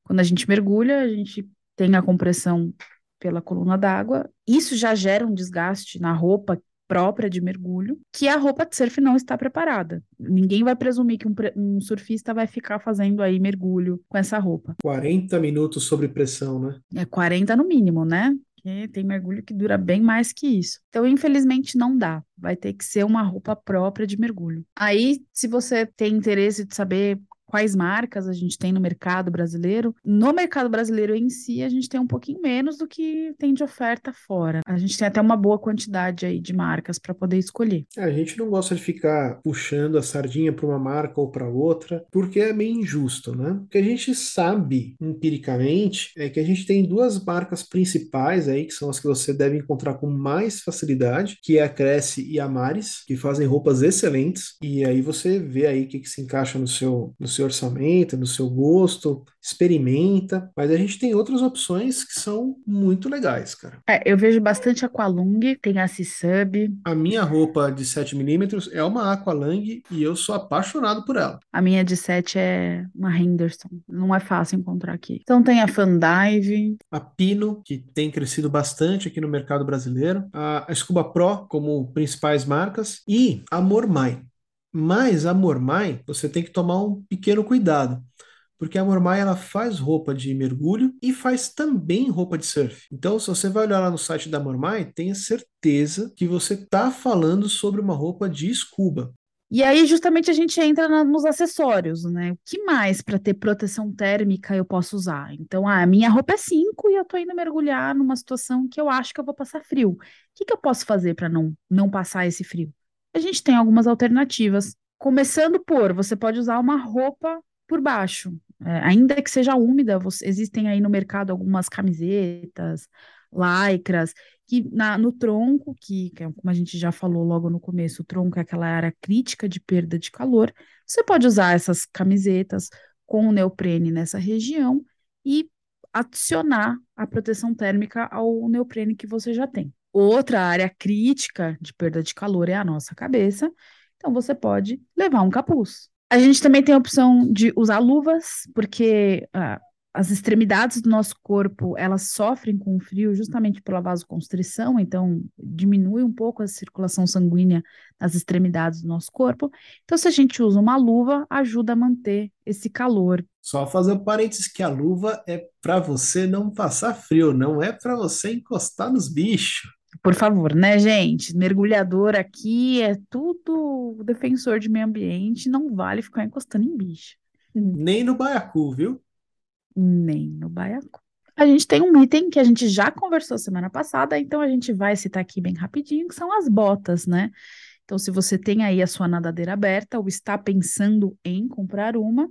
quando a gente mergulha, a gente tem a compressão pela coluna d'água. Isso já gera um desgaste na roupa própria de mergulho, que a roupa de surf não está preparada. Ninguém vai presumir que um, um, surfista vai ficar fazendo aí mergulho com essa roupa. 40 minutos sob pressão, né? É 40 no mínimo, né? Porque tem mergulho que dura bem mais que isso. Então, infelizmente, não dá. Vai ter que ser uma roupa própria de mergulho. Aí, se você tem interesse de saber quais marcas a gente tem no mercado brasileiro. No mercado brasileiro em si, a gente tem um pouquinho menos do que tem de oferta fora. A gente tem até uma boa quantidade aí de marcas para poder escolher. É, a gente não gosta de ficar puxando a sardinha para uma marca ou para outra, porque é meio injusto, né? O que a gente sabe empiricamente é que a gente tem duas marcas principais aí, que são as que você deve encontrar com mais facilidade, que é a Cresce e a Maris, que fazem roupas excelentes, e aí você vê aí o que, que se encaixa no seu, no seu seu orçamento, no seu gosto, experimenta. Mas a gente tem outras opções que são muito legais, cara. É, eu vejo bastante Aqualung, tem a C-Sub. A minha roupa de 7mm é uma Aqualung e eu sou apaixonado por ela. A minha de 7 é uma Henderson. Não é fácil encontrar aqui. Então tem a Fandive. A Pino, que tem crescido bastante aqui no mercado brasileiro. A Scuba Pro, como principais marcas. E a Mormai. Mas a Mormai, você tem que tomar um pequeno cuidado, porque a Mormai ela faz roupa de mergulho e faz também roupa de surf. Então, se você vai olhar lá no site da Mormai, tenha certeza que você está falando sobre uma roupa de scuba. E aí, justamente, a gente entra na, nos acessórios, né? O que mais para ter proteção térmica eu posso usar? Então, ah, a minha roupa é 5 e eu tô indo mergulhar numa situação que eu acho que eu vou passar frio. O que, que eu posso fazer para não, não passar esse frio? A gente tem algumas alternativas. Começando por, você pode usar uma roupa por baixo, é, ainda que seja úmida, você, existem aí no mercado algumas camisetas, lycras, que na, no tronco, que, que, é como a gente já falou logo no começo, o tronco é aquela área crítica de perda de calor, você pode usar essas camisetas com o neoprene nessa região e adicionar a proteção térmica ao neoprene que você já tem. Outra área crítica de perda de calor é a nossa cabeça, então você pode levar um capuz. A gente também tem a opção de usar luvas, porque ah, as extremidades do nosso corpo, elas sofrem com o frio justamente pela vasoconstrição, então diminui um pouco a circulação sanguínea nas extremidades do nosso corpo. Então, se a gente usa uma luva, ajuda a manter esse calor. Só fazer um parênteses que a luva é para você não passar frio, não é para você encostar nos bichos. Por favor, né, gente? Mergulhador aqui é tudo defensor de meio ambiente, não vale ficar encostando em bicho. Nem no baiacu, viu? nem no baiacu. A gente tem um item que a gente já conversou semana passada, então a gente vai citar aqui bem rapidinho, que são as botas, né? Então, se você tem aí a sua nadadeira aberta ou está pensando em comprar uma,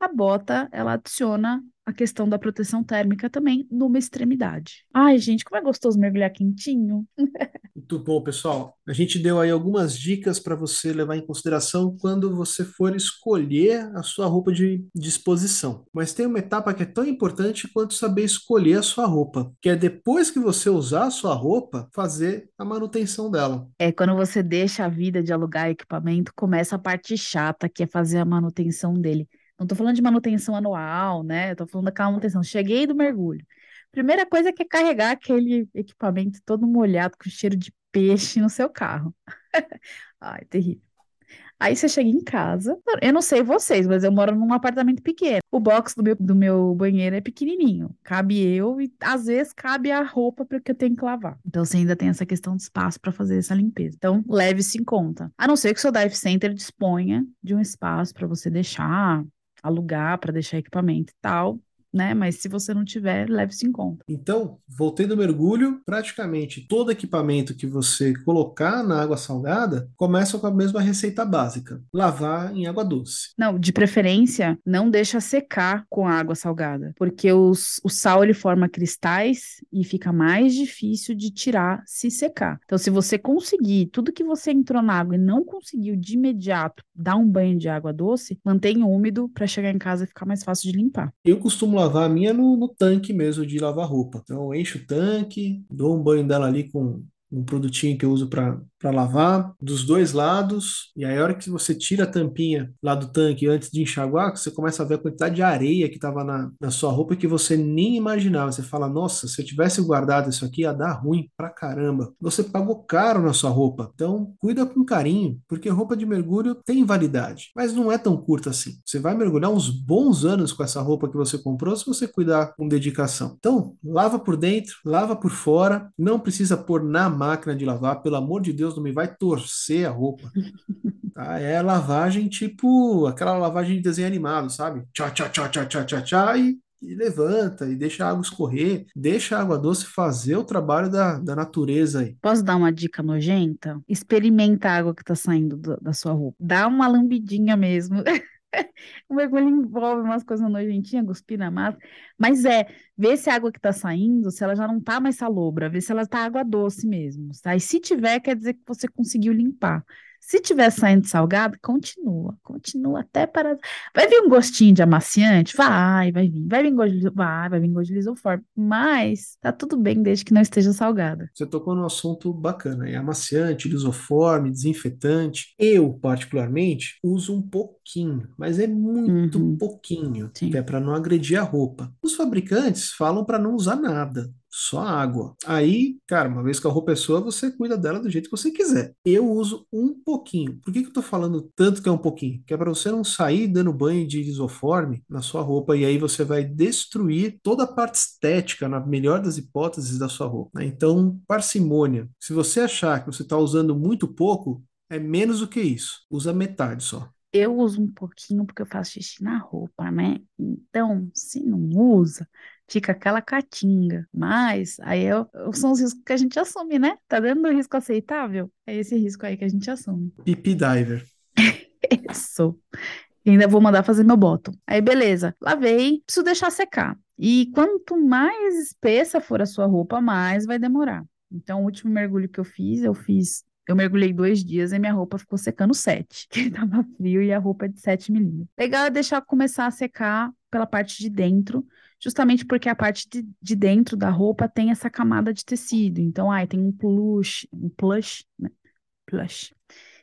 a bota, ela adiciona a questão da proteção térmica também numa extremidade. Ai, gente, como é gostoso mergulhar quentinho. Muito bom, pessoal. A gente deu aí algumas dicas para você levar em consideração quando você for escolher a sua roupa de disposição. Mas tem uma etapa que é tão importante quanto saber escolher a sua roupa, que é depois que você usar a sua roupa, fazer a manutenção dela. É quando você deixa a vida de alugar equipamento, começa a parte chata, que é fazer a manutenção dele. Não estou falando de manutenção anual, né? Estou falando daquela manutenção. Cheguei do mergulho. Primeira coisa é que é carregar aquele equipamento todo molhado com cheiro de peixe no seu carro. Ai, terrível. Aí você chega em casa. Eu não sei vocês, mas eu moro num apartamento pequeno. O box do meu, do meu banheiro é pequenininho. Cabe eu e às vezes cabe a roupa porque eu tenho que lavar. Então você ainda tem essa questão de espaço para fazer essa limpeza. Então leve-se em conta. A não ser que o seu dive center disponha de um espaço para você deixar alugar para deixar equipamento e tal, né? Mas se você não tiver, leve-se em conta. Então, voltei do mergulho, praticamente todo equipamento que você colocar na água salgada começa com a mesma receita básica: lavar em água doce. Não, de preferência, não deixa secar com a água salgada, porque os, o sal ele forma cristais e fica mais difícil de tirar se secar. Então, se você conseguir tudo que você entrou na água e não conseguiu de imediato dar um banho de água doce, mantenha úmido para chegar em casa e ficar mais fácil de limpar. Eu costumo lavar a minha no, no tanque mesmo de lavar roupa. Então, eu encho o tanque, dou um banho dela ali com um produtinho que eu uso para para lavar dos dois lados. E aí, a hora que você tira a tampinha lá do tanque antes de enxaguar, você começa a ver a quantidade de areia que estava na, na sua roupa que você nem imaginava. Você fala, nossa, se eu tivesse guardado isso aqui, ia dar ruim pra caramba. Você pagou caro na sua roupa. Então, cuida com carinho, porque roupa de mergulho tem validade, mas não é tão curta assim. Você vai mergulhar uns bons anos com essa roupa que você comprou se você cuidar com dedicação. Então, lava por dentro, lava por fora, não precisa pôr na máquina de lavar, pelo amor de Deus Deus me vai torcer a roupa. Tá? É lavagem tipo aquela lavagem de desenho animado, sabe? Tchá, tchá, tchá, tchá, tchá, tchá, tchá, e, e levanta e deixa a água escorrer, deixa a água doce fazer o trabalho da, da natureza aí. Posso dar uma dica nojenta? Experimenta a água que tá saindo do, da sua roupa. Dá uma lambidinha mesmo. o mergulho envolve umas coisas nojentinhas, cuspir na massa. Mas é, ver se a água que está saindo, se ela já não está mais salobra, ver se ela está água doce mesmo. Tá? E se tiver, quer dizer que você conseguiu limpar. Se tiver saindo salgado, continua, continua até para. Vai vir um gostinho de amaciante? Vai, vai vir. Vai vir gosto de, vai, vai vir gosto de lisoforme. Mas tá tudo bem desde que não esteja salgada. Você tocou num assunto bacana. É amaciante, lisoforme, desinfetante. Eu, particularmente, uso um pouquinho, mas é muito uhum. pouquinho, Sim. que é para não agredir a roupa. Os fabricantes falam para não usar nada só água. Aí, cara, uma vez que a roupa é sua, você cuida dela do jeito que você quiser. Eu uso um pouquinho. Por que, que eu tô falando tanto que é um pouquinho? Que é para você não sair dando banho de isoforme na sua roupa e aí você vai destruir toda a parte estética, na melhor das hipóteses, da sua roupa. Né? Então, parcimônia. Se você achar que você está usando muito pouco, é menos do que isso. Usa metade só. Eu uso um pouquinho porque eu faço xixi na roupa, né? Então, se não usa, fica aquela catinga. Mas aí é, são os riscos que a gente assume, né? Tá dentro do risco aceitável? É esse risco aí que a gente assume. Pipi diver. Isso. E ainda vou mandar fazer meu bottom. Aí, beleza. Lavei, preciso deixar secar. E quanto mais espessa for a sua roupa, mais vai demorar. Então, o último mergulho que eu fiz, eu fiz eu mergulhei dois dias e minha roupa ficou secando sete, que tava frio e a roupa é de 7 milímetros. Legal é deixar começar a secar pela parte de dentro, justamente porque a parte de, de dentro da roupa tem essa camada de tecido. Então, ai, tem um plush, um plush, né? Plush.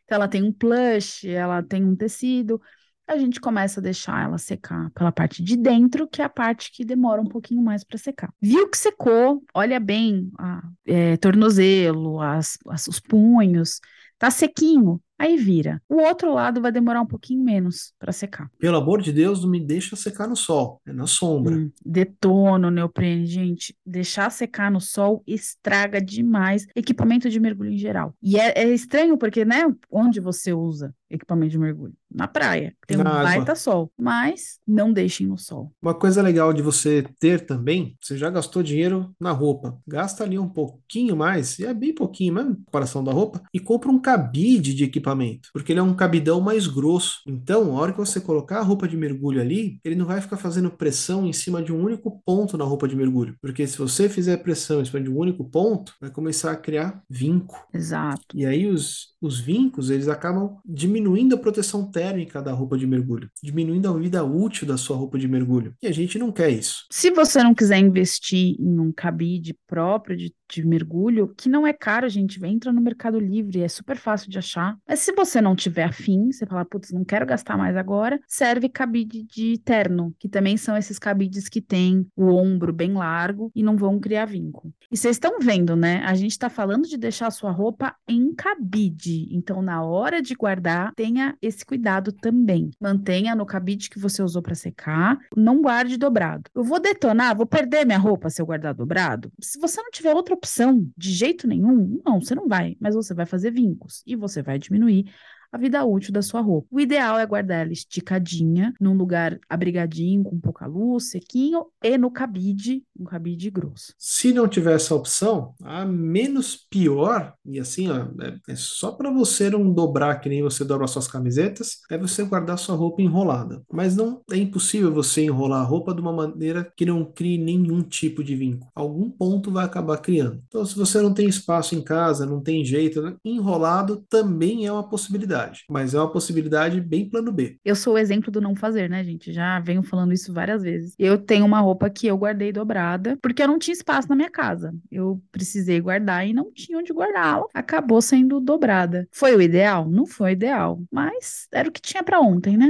Então, ela tem um plush, ela tem um tecido. A gente começa a deixar ela secar pela parte de dentro, que é a parte que demora um pouquinho mais para secar. Viu que secou? Olha bem, a, é, tornozelo, as, as, os punhos, tá sequinho. Aí vira. O outro lado vai demorar um pouquinho menos para secar. Pelo amor de Deus, não me deixa secar no sol, é na sombra. Hum, detono neoprene, gente. Deixar secar no sol estraga demais equipamento de mergulho em geral. E é, é estranho porque, né, onde você usa equipamento de mergulho? Na praia. Tem Na um água. baita sol. Mas não deixem no sol. Uma coisa legal de você ter também, você já gastou dinheiro na roupa. Gasta ali um pouquinho mais, e é bem pouquinho mesmo, comparação da roupa, e compra um cabide de equipamento equipamento, porque ele é um cabidão mais grosso. Então, a hora que você colocar a roupa de mergulho ali, ele não vai ficar fazendo pressão em cima de um único ponto na roupa de mergulho, porque se você fizer pressão em cima de um único ponto, vai começar a criar vinco. Exato. E aí os, os vincos, eles acabam diminuindo a proteção térmica da roupa de mergulho, diminuindo a vida útil da sua roupa de mergulho. E a gente não quer isso. Se você não quiser investir em um cabide próprio de, de mergulho, que não é caro, gente, entra no Mercado Livre, é super fácil de achar. Mas se você não tiver afim, você fala, putz, não quero gastar mais agora, serve cabide de terno, que também são esses cabides que têm o ombro bem largo e não vão criar vinco. E vocês estão vendo, né? A gente está falando de deixar a sua roupa em cabide. Então, na hora de guardar, tenha esse cuidado também. Mantenha no cabide que você usou para secar, não guarde dobrado. Eu vou detonar, vou perder minha roupa se eu guardar dobrado? Se você não tiver outra opção, de jeito nenhum, não, você não vai, mas você vai fazer vincos e você vai diminuir diminuir a vida útil da sua roupa. O ideal é guardar ela esticadinha, num lugar abrigadinho, com pouca luz, sequinho, e no cabide, um cabide grosso. Se não tiver essa opção, a menos pior, e assim, ó, é, é só para você não dobrar que nem você dobra suas camisetas, é você guardar sua roupa enrolada. Mas não é impossível você enrolar a roupa de uma maneira que não crie nenhum tipo de vínculo. Algum ponto vai acabar criando. Então, se você não tem espaço em casa, não tem jeito, né, enrolado também é uma possibilidade possibilidade, mas é uma possibilidade bem plano B. Eu sou o exemplo do não fazer, né, gente? Já venho falando isso várias vezes. Eu tenho uma roupa que eu guardei dobrada, porque eu não tinha espaço na minha casa. Eu precisei guardar e não tinha onde guardá-la. Acabou sendo dobrada. Foi o ideal? Não foi o ideal, mas era o que tinha para ontem, né?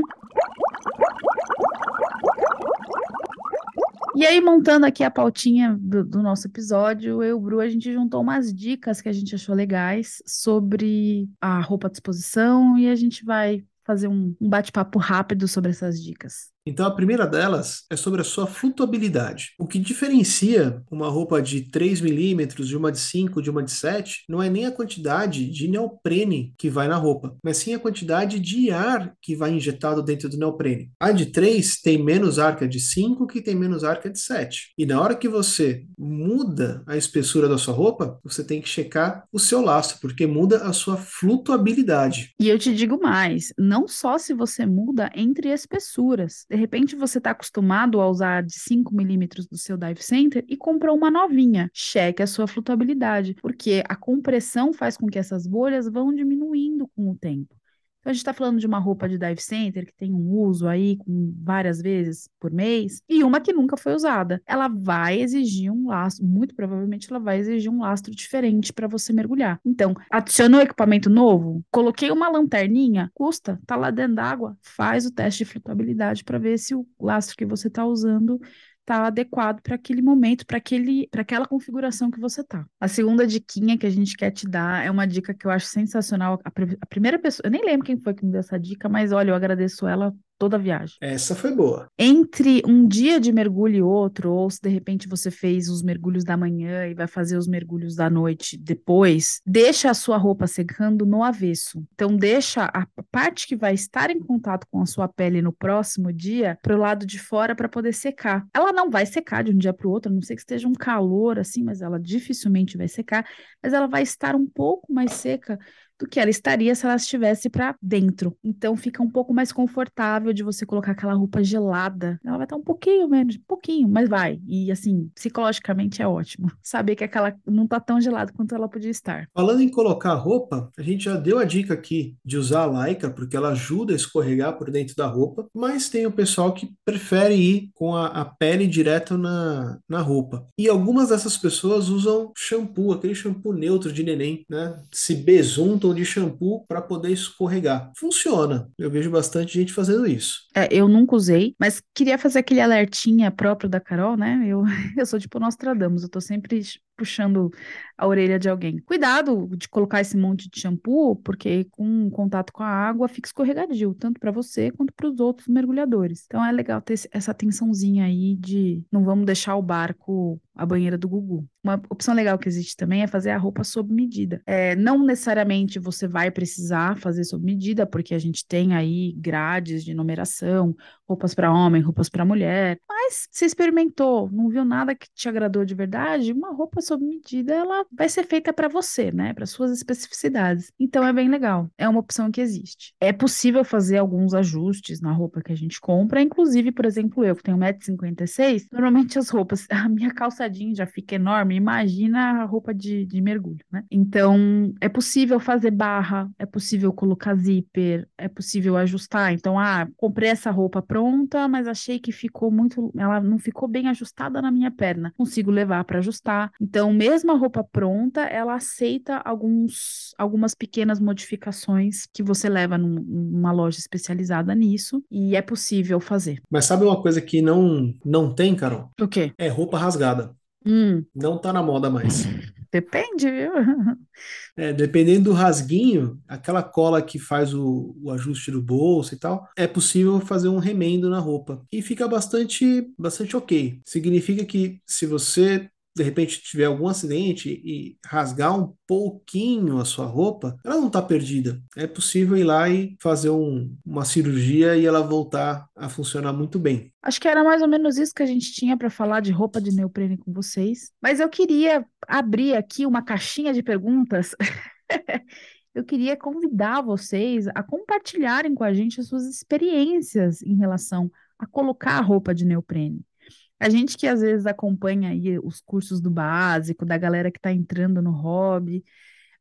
E aí, montando aqui a pautinha do, do, nosso episódio, eu e o Bru, a gente juntou umas dicas que a gente achou legais sobre a roupa à disposição e a gente vai fazer um, um bate-papo rápido sobre essas dicas. Então, a primeira delas é sobre a sua flutuabilidade. O que diferencia uma roupa de 3 milímetros de uma de 5, de uma de 7, não é nem a quantidade de neoprene que vai na roupa, mas sim a quantidade de ar que vai injetado dentro do neoprene. A de 3 tem menos ar que a de 5, que tem menos ar que a de 7. E na hora que você muda a espessura da sua roupa, você tem que checar o seu lastro, porque muda a sua flutuabilidade. E eu te digo mais, não só se você muda entre espessuras, repente você está acostumado a usar de 5 milímetros do seu dive center e comprou uma novinha. Cheque a sua flutuabilidade, porque a compressão faz com que essas bolhas vão diminuindo com o tempo. Então, a gente está falando de uma roupa de dive center que tem um uso aí com várias vezes por mês e uma que nunca foi usada. Ela vai exigir um lastro, muito provavelmente ela vai exigir um lastro diferente para você mergulhar. Então, adicionou equipamento novo, coloquei uma lanterninha, custa, tá lá dentro d'água, faz o teste de flutuabilidade para ver se o lastro que você está usando está adequado para aquele momento, para aquele, para aquela configuração que você tá. A segunda diquinha que a gente quer te dar é uma dica que eu acho sensacional. A, a primeira pessoa, eu nem lembro quem foi que me deu essa dica, mas olha, eu agradeço ela toda a viagem. Essa foi boa. Entre um dia de mergulho e outro, ou se de repente você fez os mergulhos da manhã e vai fazer os mergulhos da noite depois, deixa a sua roupa secando no avesso. Então deixa a parte que vai estar em contato com a sua pele no próximo dia para o lado de fora para poder secar. Ela não vai secar de um dia para o outro, a não ser que esteja um calor assim, mas ela dificilmente vai secar, mas ela vai estar um pouco mais seca do que ela estaria se ela estivesse para dentro. Então fica um pouco mais confortável de você colocar aquela roupa gelada. Ela vai estar um pouquinho menos, um pouquinho, mas vai. E assim, psicologicamente é ótimo. Saber que aquela não tá tão gelada quanto ela podia estar. Falando em colocar roupa, a gente já deu a dica aqui de usar a lycra porque ela ajuda a escorregar por dentro da roupa, mas tem o pessoal que prefere ir com a, a pele direto na, na roupa. E algumas dessas pessoas usam shampoo, aquele shampoo neutro de neném, né? Se besuntam de shampoo para poder escorregar. Funciona. Eu vejo bastante gente fazendo isso. É, eu nunca usei, mas queria fazer aquele alertinha próprio da Carol, né? Eu, eu sou tipo Nostradamus, eu tô sempre puxando a orelha de alguém. Cuidado de colocar esse monte de shampoo, porque com contato com a água fica escorregadio, tanto para você quanto para os outros mergulhadores. Então é legal ter essa atençãozinha aí de não vamos deixar o barco a banheira do Gugu. Uma opção legal que existe também é fazer a roupa sob medida. É, não necessariamente você vai precisar fazer sob medida, porque a gente tem aí grades de numeração, roupas para homem, roupas para mulher. Mas se experimentou, não viu nada que te agradou de verdade, uma roupa sob medida ela vai ser feita para você, né, para suas especificidades. Então é bem legal. É uma opção que existe. É possível fazer alguns ajustes na roupa que a gente compra, inclusive, por exemplo, eu que tenho 1,56m, normalmente as roupas, a minha calça jeans já fica enorme, imagina a roupa de, de mergulho, né? Então, é possível fazer barra, é possível colocar zíper, é possível ajustar. Então, ah, comprei essa roupa pronta, mas achei que ficou muito, ela não ficou bem ajustada na minha perna. Consigo levar para ajustar. Então, mesmo a roupa pronta, ela aceita alguns, algumas pequenas modificações que você leva num, numa loja especializada nisso e é possível fazer. Mas sabe uma coisa que não não tem, Carol? O quê? É roupa rasgada. Hum. Não tá na moda mais. Depende, viu? É, dependendo do rasguinho, aquela cola que faz o, o, ajuste do bolso e tal, é possível fazer um remendo na roupa. E fica bastante, bastante ok. Significa que se você de repente tiver algum acidente e rasgar um pouquinho a sua roupa, ela não está perdida. É possível ir lá e fazer um, uma cirurgia e ela voltar a funcionar muito bem. Acho que era mais ou menos isso que a gente tinha para falar de roupa de neoprene com vocês. Mas eu queria abrir aqui uma caixinha de perguntas. eu queria convidar vocês a compartilharem com a gente as suas experiências em relação a colocar a roupa de neoprene. A gente que às vezes acompanha aí os cursos do básico, da galera que está entrando no hobby,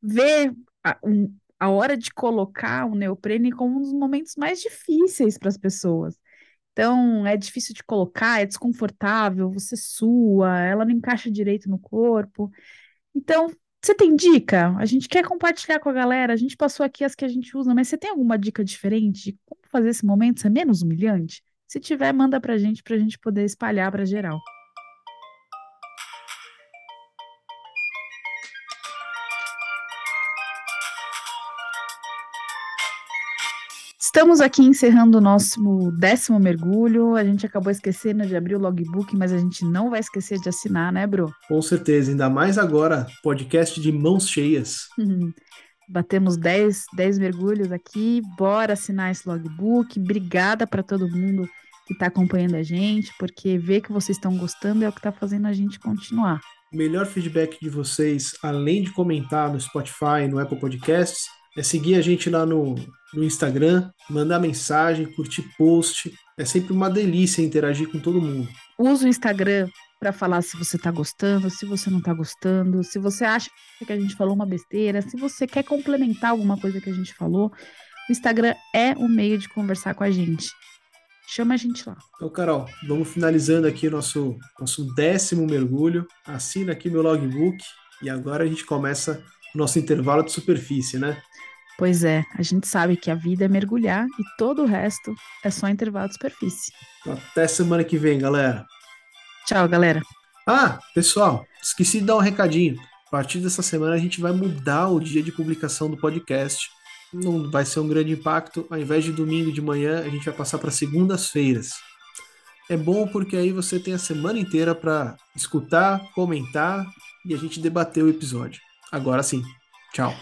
vê a, um, a hora de colocar o neoprene como um dos momentos mais difíceis para as pessoas. Então, é difícil de colocar, é desconfortável, você sua, ela não encaixa direito no corpo. Então, você tem dica? A gente quer compartilhar com a galera, a gente passou aqui as que a gente usa, mas você tem alguma dica diferente de como fazer esse momento ser menos humilhante? Se tiver, manda pra gente, pra gente poder espalhar para geral. Estamos aqui encerrando o nosso décimo mergulho. A gente acabou esquecendo de abrir o logbook, mas a gente não vai esquecer de assinar, né, Bro? Com certeza, ainda mais agora, podcast de mãos cheias. Batemos 10, 10 mergulhos aqui. Bora assinar esse logbook. Obrigada para todo mundo que está acompanhando a gente, porque ver que vocês estão gostando é o que está fazendo a gente continuar. O melhor feedback de vocês, além de comentar no Spotify, no Apple Podcasts, é seguir a gente lá no, no Instagram, mandar mensagem, curtir post. É sempre uma delícia interagir com todo mundo. Usa o Instagram para falar se você está gostando, se você não está gostando, se você acha que a gente falou uma besteira, se você quer complementar alguma coisa que a gente falou. O Instagram é o meio de conversar com a gente. Chama a gente lá. Então, Carol, vamos finalizando aqui o nosso, nosso décimo mergulho. Assina aqui meu logbook e agora a gente começa o nosso intervalo de superfície, né? Pois é, a gente sabe que a vida é mergulhar e todo o resto é só intervalo de superfície. Então, até semana que vem, galera. Tchau, galera. Ah, pessoal, esqueci de dar um recadinho. A partir dessa semana a gente vai mudar o dia de publicação do podcast não vai ser um grande impacto. Ao invés de domingo de manhã, a gente vai passar para segundas-feiras. É bom porque aí você tem a semana inteira para escutar, comentar e a gente debater o episódio. Agora sim. Tchau.